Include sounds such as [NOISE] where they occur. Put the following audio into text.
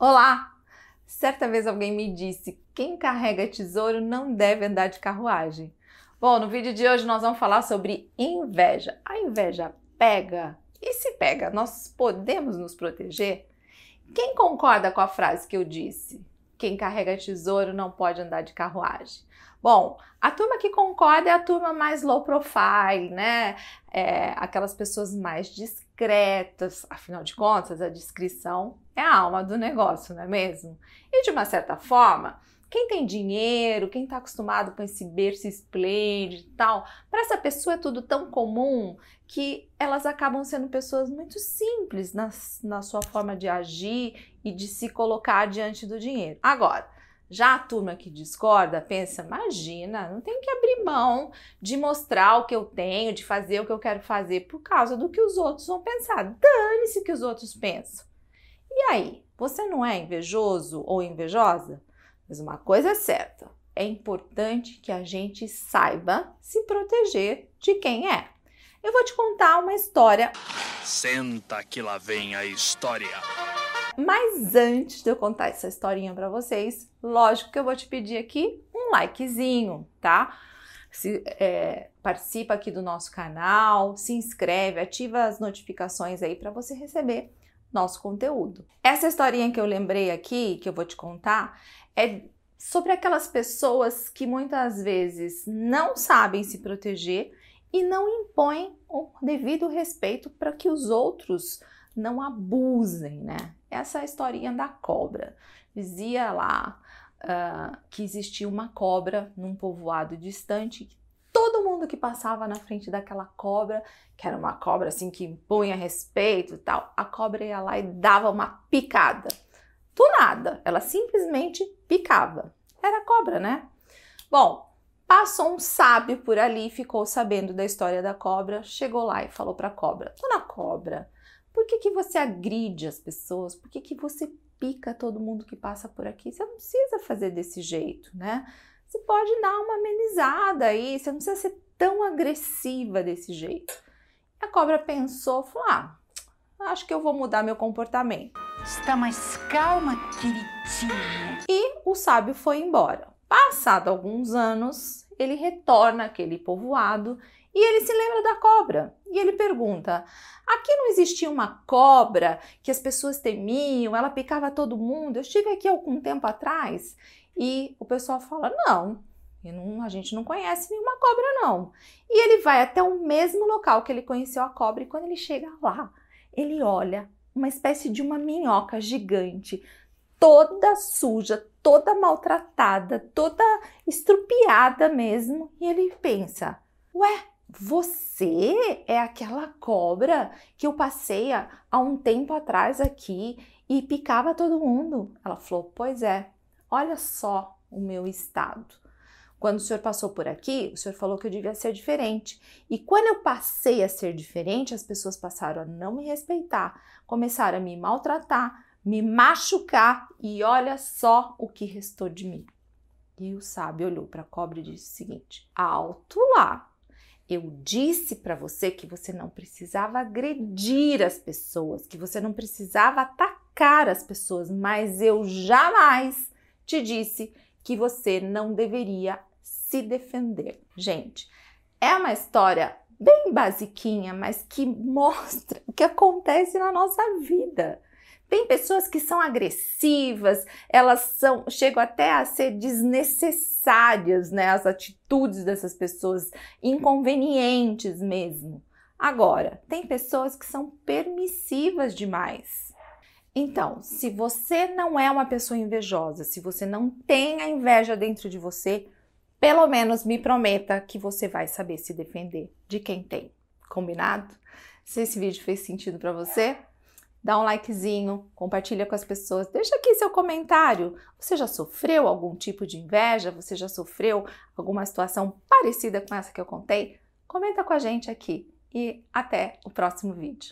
Olá! Certa vez alguém me disse: quem carrega tesouro não deve andar de carruagem. Bom, no vídeo de hoje nós vamos falar sobre inveja. A inveja pega? E se pega, nós podemos nos proteger? Quem concorda com a frase que eu disse? Quem carrega tesouro não pode andar de carruagem. Bom, a turma que concorda é a turma mais low profile, né? É, aquelas pessoas mais discretas, afinal de contas, a discrição é a alma do negócio, não é mesmo? E de uma certa forma, quem tem dinheiro, quem está acostumado com esse berço esplêndido e tal, para essa pessoa é tudo tão comum que elas acabam sendo pessoas muito simples na, na sua forma de agir e de se colocar diante do dinheiro. Agora, já a turma que discorda pensa: imagina, não tem que abrir mão de mostrar o que eu tenho, de fazer o que eu quero fazer por causa do que os outros vão pensar. Dane-se que os outros pensam. E aí, você não é invejoso ou invejosa? Mas uma coisa é certa: é importante que a gente saiba se proteger de quem é. Eu vou te contar uma história. Senta que lá vem a história. Mas antes de eu contar essa historinha para vocês, lógico que eu vou te pedir aqui um likezinho, tá? Se, é, participa aqui do nosso canal, se inscreve, ativa as notificações aí para você receber nosso conteúdo. Essa historinha que eu lembrei aqui, que eu vou te contar, é sobre aquelas pessoas que muitas vezes não sabem se proteger e não impõem o devido respeito para que os outros não abusem, né? Essa é a historinha da cobra. Dizia lá uh, que existia uma cobra num povoado distante. Todo mundo que passava na frente daquela cobra, que era uma cobra assim que impunha respeito e tal, a cobra ia lá e dava uma picada. Do nada, ela simplesmente picava. Era cobra, né? Bom, Passou um sábio por ali, ficou sabendo da história da cobra, chegou lá e falou para a cobra: Dona Cobra, por que, que você agride as pessoas? Por que, que você pica todo mundo que passa por aqui? Você não precisa fazer desse jeito, né? Você pode dar uma amenizada aí, você não precisa ser tão agressiva desse jeito. A cobra pensou, falou: ah, acho que eu vou mudar meu comportamento. Está mais calma, queridinha. E o sábio foi embora. Passado alguns anos, ele retorna àquele povoado e ele se lembra da cobra e ele pergunta: aqui não existia uma cobra que as pessoas temiam, ela picava todo mundo? Eu estive aqui algum tempo atrás e o pessoal fala: não, não, a gente não conhece nenhuma cobra, não. E ele vai até o mesmo local que ele conheceu a cobra e quando ele chega lá, ele olha uma espécie de uma minhoca gigante, toda suja, toda maltratada, toda estrupiada mesmo, e ele pensa: ué, você é aquela cobra que eu passei há um tempo atrás aqui e picava todo mundo. Ela falou: Pois é, olha só o meu estado. Quando o senhor passou por aqui, o senhor falou que eu devia ser diferente. E quando eu passei a ser diferente, as pessoas passaram a não me respeitar, começaram a me maltratar, me machucar e olha só o que restou de mim. E o sábio olhou para a cobra e disse o seguinte: Alto lá, eu disse para você que você não precisava agredir as pessoas, que você não precisava atacar as pessoas, mas eu jamais te disse que você não deveria se defender. Gente, é uma história bem basiquinha, mas que [LAUGHS] mostra o que acontece na nossa vida. Tem pessoas que são agressivas, elas são, chegam até a ser desnecessárias, né? As atitudes dessas pessoas, inconvenientes mesmo. Agora, tem pessoas que são permissivas demais. Então, se você não é uma pessoa invejosa, se você não tem a inveja dentro de você, pelo menos me prometa que você vai saber se defender de quem tem. Combinado? Se esse vídeo fez sentido para você, dá um likezinho, compartilha com as pessoas, deixa aqui seu comentário. Você já sofreu algum tipo de inveja? Você já sofreu alguma situação parecida com essa que eu contei? Comenta com a gente aqui e até o próximo vídeo.